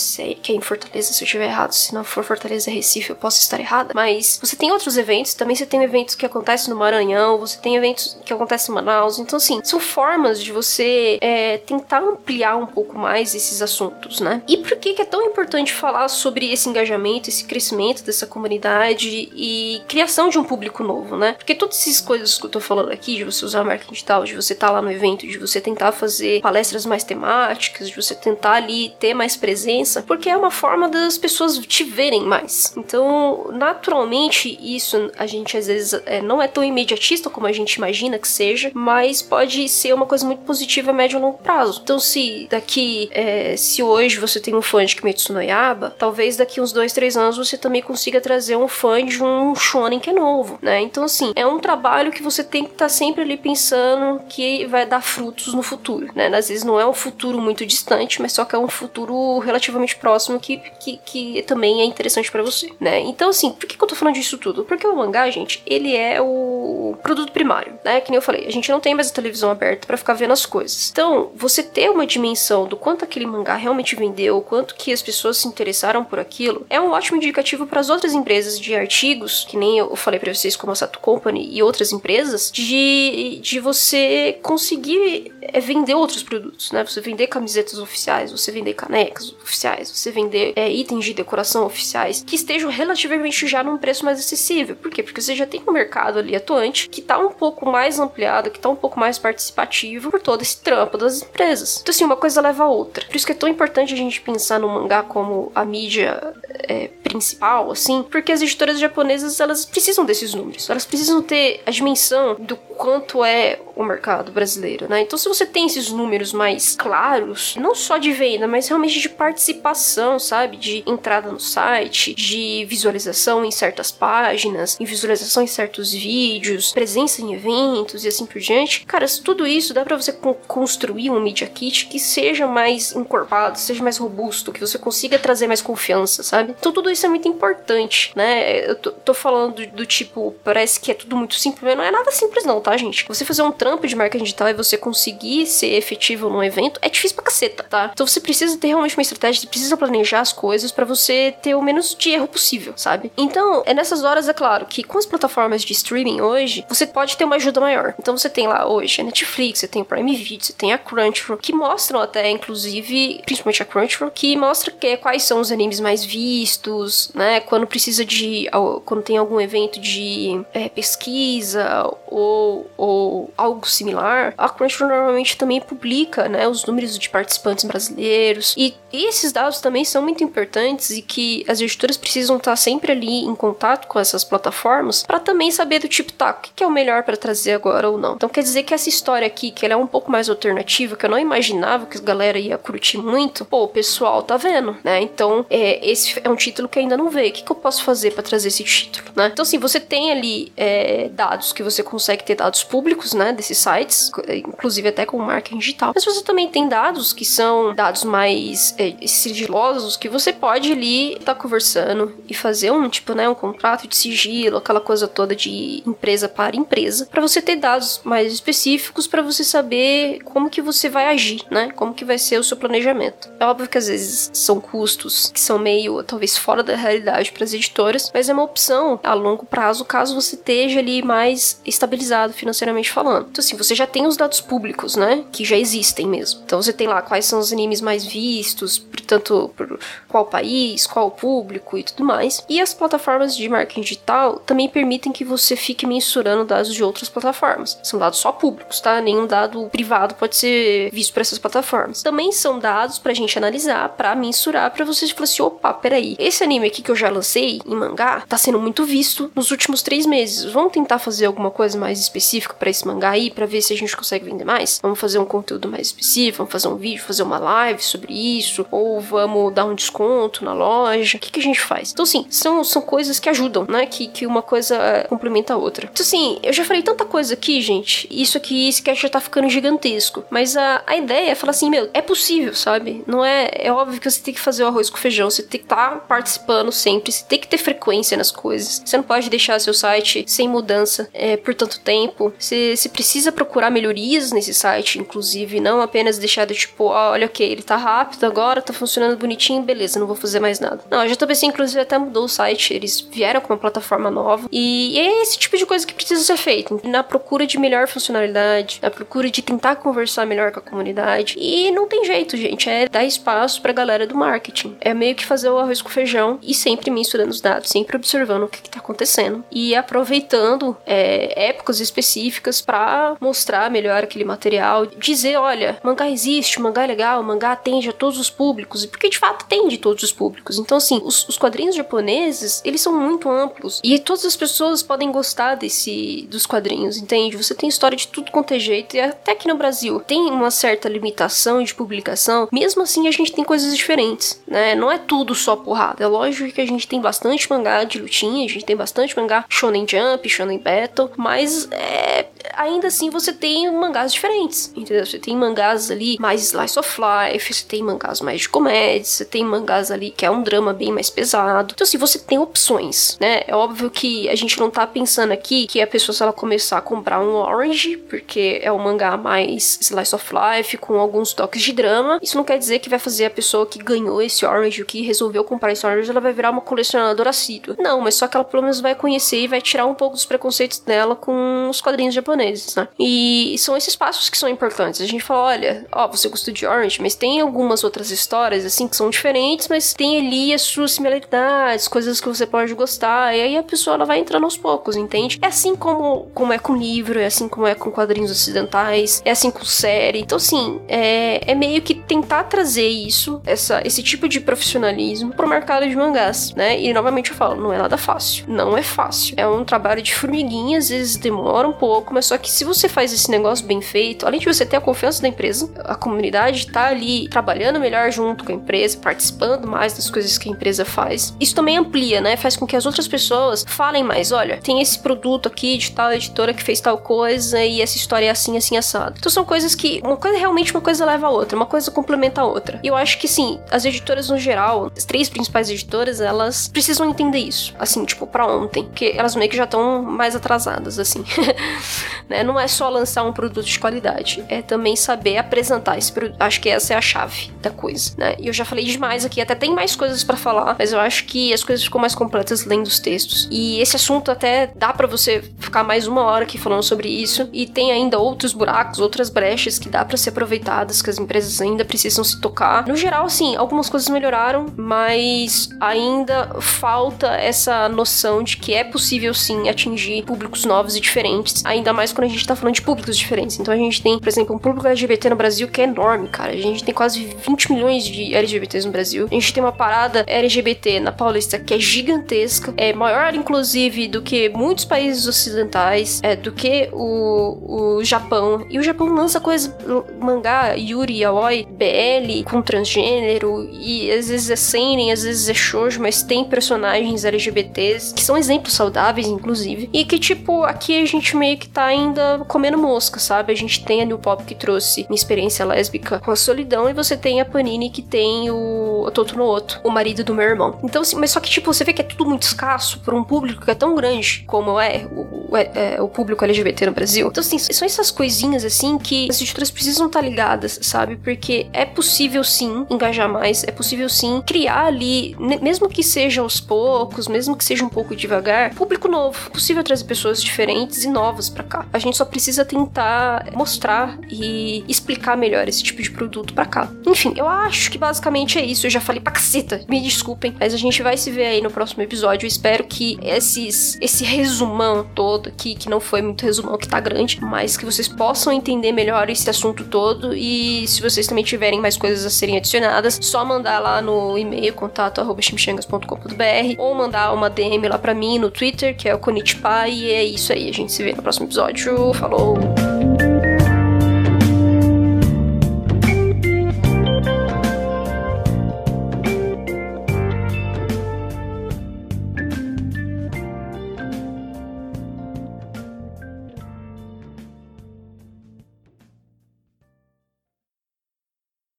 [SPEAKER 1] que é em Fortaleza, se eu estiver errado. Se não for Fortaleza, é Recife, eu posso estar errada. Mas você tem outros eventos, também você tem eventos que acontecem no Maranhão, você tem eventos que acontecem em Manaus. Então, assim, são formas de você é, tentar ampliar um pouco mais esses assuntos, né? E por que, que é tão importante falar sobre esse engajamento, esse crescimento dessa comunidade e criação de um público novo, né? Porque todas essas coisas que eu tô falando aqui, de você usar marketing digital, de você estar tá lá no evento, de você tentar fazer palestras mais temáticas, de você tentar ali ter mais presença, porque é uma forma das pessoas te verem mais. Então, naturalmente, isso a gente às vezes é, não é tão imediatista como a gente imagina que seja, mas pode ser uma coisa muito positiva a médio e longo prazo. Então, se daqui, é, se hoje você tem um fã de Kimetsu no Yaba, talvez daqui uns dois, três anos você também consiga trazer um fã de um shonen que é novo, né? Então, assim, é um trabalho que você tem que estar tá sempre ali pensando que vai dar frutos no futuro, né? Às vezes não é um futuro muito distante, mas só que é um futuro relativamente próximo que, que, que também é interessante para você, né? Então, assim, por que, que eu tô falando disso tudo? Porque o mangá, gente, ele é o produto primário, né? Que nem eu falei, a gente não tem mais a televisão aberta para ficar vendo as coisas. Então, você ter uma dimensão do quanto aquele mangá realmente vendeu, quanto que as pessoas se interessaram por aquilo, é um ótimo indicativo para as outras empresas de artigos, que nem eu falei para vocês, como a Sato Company e outras empresas, de, de você conseguir é, vender outros produtos, né? Você vender camisetas oficiais, você vender canecas oficiais, você vender é, itens de decoração oficiais que estejam relativamente já num preço mais acessível. Por quê? Porque você já tem um mercado ali atuante que tá um pouco mais ampliado, que tá um pouco mais participativo por todo esse trampo das empresas. Então, assim, uma coisa leva a outra. Por isso que é tão importante a gente pensar no mangá como a mídia é, principal, assim, porque as editoras japonesas elas precisam desses números, elas precisam ter a dimensão do quanto é o mercado brasileiro, né? Então, se você tem esses números mais claros, não só de venda, mas realmente de participação, sabe? De entrada no site, de visualização em certas páginas, em visualização em certos vídeos, presença em eventos e assim por diante. Cara, tudo isso dá para você construir um media kit que seja mais encorpado, seja mais robusto, que você consiga trazer mais confiança, sabe? Então, tudo isso é muito importante, né? Eu tô, tô falando do, do tipo, parece que é tudo muito simples, mas não é nada simples, não, tá, gente? Você fazer um trampo de marketing digital e você conseguir ser efetivo num evento é difícil pra caceta, tá? Então você precisa ter realmente uma estratégia, você precisa planejar as coisas para você ter o menos de erro possível, sabe? Então, é nessas horas, é claro, que com as plataformas de streaming hoje, você pode ter uma ajuda maior. Então você tem lá hoje a Netflix, você tem o Prime Video, você tem a Crunchyroll, que mostram até, inclusive, principalmente a Crunchyroll, que mostra que, quais são os animes mais vistos, né? Quando precisa de. quando tem algum evento de é, pesquisa ou, ou algo similar, a Crunchyroll normalmente também publica, né, os números de participantes brasileiros. E, e esses dados também são muito importantes e que as editoras precisam estar sempre ali em contato com essas plataformas para também saber do tipo, tá, o que é o melhor para trazer agora ou não. Então quer dizer que essa história aqui, que ela é um pouco mais alternativa, que eu não imaginava que a galera ia curtir muito, pô, o pessoal tá vendo, né? Então, é, esse é um título que ainda não veio. O que, que eu posso fazer para trazer esse título, né? Então, assim, você tem ali é, dados que você consegue ter dados públicos, né, desses sites, inclusive até com marketing digital. Mas você também tem dados que são dados mais é, sigilosos que você pode ali estar tá conversando e fazer um tipo, né, um contrato de sigilo, aquela coisa toda de empresa para empresa, para você ter dados mais específicos para você saber como que você vai agir, né? Como que vai ser o seu planejamento. É óbvio que às vezes são custos que são meio talvez fora da realidade para as editoras, mas é uma opção a longo prazo caso você esteja ali mais estabilizado financeiramente falando. Então assim, você já tem os dados públicos, né? Que já existem mesmo. Então você tem lá quais são os animes mais vistos, portanto, por qual país, qual público e tudo mais. E as plataformas de marketing digital também permitem que você fique mensurando dados de outras plataformas. São dados só públicos, tá? Nenhum dado privado pode ser visto por essas plataformas. Também são dados pra gente analisar, pra mensurar, pra você falar assim, opa, peraí, esse anime aqui que eu já lancei em mangá tá sendo muito visto nos últimos três meses. Vamos tentar fazer alguma coisa mais específica para esse mangá aí, para ver se a gente consegue vender mais? Vamos fazer um conteúdo mais específico, vamos fazer um vídeo, fazer uma live sobre isso, ou vamos dar um desconto na loja. O que, que a gente faz? Então, assim, são, são coisas que ajudam, né? Que, que uma coisa é, complementa a outra. Então, assim, eu já falei tanta coisa aqui, gente. Isso aqui, esse cast já tá ficando gigantesco. Mas a, a ideia é falar assim, meu, é possível, sabe? Não é. É óbvio que você tem que fazer o arroz com feijão, você tem que estar tá participando sempre, você tem que ter frequência nas coisas. Você não pode deixar seu site sem mudança é, por tanto tempo. Você, precisa procurar melhorias nesse site, inclusive, não apenas deixar de tipo, olha, ok, ele tá rápido agora, tá funcionando bonitinho, beleza, não vou fazer mais nada. Não, a JBC, inclusive, até mudou o site, eles vieram com uma plataforma nova. E é esse tipo de coisa que precisa ser feito. Na procura de melhor funcionalidade, na procura de tentar conversar melhor com a comunidade. E não tem jeito, gente. É dar espaço pra galera do marketing. É meio que fazer o arroz com feijão e sempre mensurando os dados, sempre observando o que, que tá acontecendo. E aproveitando é, épocas específicas para mostrar melhor aquele material. Dizer, olha, mangá existe, mangá é legal, mangá atende a todos os públicos. Porque de fato atende todos os públicos. Então, assim, os, os quadrinhos japoneses, eles são muito amplos. E todas as pessoas podem gostar desse dos quadrinhos, entende? Você tem história de tudo quanto é jeito. E até aqui no Brasil tem uma certa limitação de publicação. Mesmo assim, a gente tem coisas diferentes, né? Não é tudo só porrada. É lógico que a gente tem bastante mangá de lutinha, a gente tem bastante mangá Shonen Jump, Shonen Battle, mas é, ainda assim você tem mangás diferentes, entendeu? Você tem mangás ali mais slice of life, você tem mangás mais de comédia, você tem mangás ali que é um drama bem mais pesado. Então, assim, você tem opções, né? É óbvio que a gente não tá pensando aqui que a pessoa, se ela começar a comprar um Orange, porque é um mangá mais slice of life, com alguns toques de drama, isso não quer dizer que vai fazer a pessoa que ganhou esse Orange, que resolveu comprar esse Orange, ela vai virar uma colecionadora assídua. Não, mas só que ela pelo menos vai conhecer e vai tirar um pouco dos preconceitos dela com os quadrinhos japoneses, né? E são esses passos que são importantes. A gente fala, olha, ó, você gostou de Orange, mas tem algumas outras histórias, assim, que são diferentes, mas tem ali as suas similaridades, coisas que você pode gostar, e aí a pessoa ela vai entrando aos poucos, entende? É assim como, como é com livro, é assim como é com quadrinhos ocidentais, é assim com série. Então, assim, é, é meio que tentar trazer isso, essa, esse tipo de profissionalismo pro mercado de mangás, né? E novamente eu falo, não é nada fácil. Não é fácil. É um trabalho de formiguinha, às vezes demora um pouco, mas só que se você faz esse negócio bem feito, além de você ter a confiança da empresa, a comunidade tá ali trabalhando melhor junto com a empresa, participando mais das coisas que a empresa faz. Isso também amplia, né? Faz com que as outras pessoas falem mais, olha, tem esse produto aqui de tal editora que fez tal coisa e essa história é assim, assim, assado. Então são coisas que, uma coisa realmente, uma coisa leva a outra, uma coisa complementa a outra. E eu acho que sim, as editoras no geral, as três principais editoras, elas precisam entender isso. Assim, tipo, pra ontem. Porque elas meio que já estão mais atrasadas, assim assim. né? Não é só lançar um produto de qualidade, é também saber apresentar esse produto. Acho que essa é a chave da coisa, né? E eu já falei demais aqui, até tem mais coisas para falar, mas eu acho que as coisas ficam mais completas lendo os textos. E esse assunto até dá para você ficar mais uma hora aqui falando sobre isso. E tem ainda outros buracos, outras brechas que dá para ser aproveitadas, que as empresas ainda precisam se tocar. No geral, sim, algumas coisas melhoraram, mas ainda falta essa noção de que é possível sim atingir públicos novos e diferentes, ainda mais quando a gente tá falando de públicos diferentes. Então a gente tem, por exemplo, um público LGBT no Brasil que é enorme, cara. A gente tem quase 20 milhões de LGBTs no Brasil. A gente tem uma parada LGBT na Paulista que é gigantesca, é maior inclusive do que muitos países ocidentais, é do que o, o Japão. E o Japão lança coisa mangá, Yuri, Yaoi, BL com transgênero e às vezes é seinen, às vezes é shoujo, mas tem personagens LGBTs que são exemplos saudáveis inclusive. E que tipo, aqui a gente meio que tá ainda comendo mosca, sabe? A gente tem a New Pop que trouxe uma experiência lésbica com a solidão e você tem a Panini que tem o Toto no Oto, o marido do meu irmão. Então, assim, mas só que tipo, você vê que é tudo muito escasso por um público que é tão grande como é o, o, é, é, o público LGBT no Brasil. Então, assim, são essas coisinhas assim que as editoras precisam estar tá ligadas, sabe? Porque é possível sim engajar mais, é possível sim criar ali, mesmo que seja aos poucos, mesmo que seja um pouco devagar, público novo. É possível trazer pessoas diferentes e novas para cá. A gente só precisa tentar mostrar e explicar melhor esse tipo de produto para cá. Enfim, eu acho que basicamente é isso. Eu já falei pra caceta, me desculpem, mas a gente vai se ver aí no próximo episódio. Eu espero que esses, esse resumão todo todo aqui, que não foi muito resumão, que tá grande, mas que vocês possam entender melhor esse assunto todo. E se vocês também tiverem mais coisas a serem adicionadas, só mandar lá no e-mail contato@chimichangas.com.br ou mandar uma DM lá para mim no Twitter, que é o Konnichiwa, e é isso aí. A gente se vê no próximo episódio. Falou!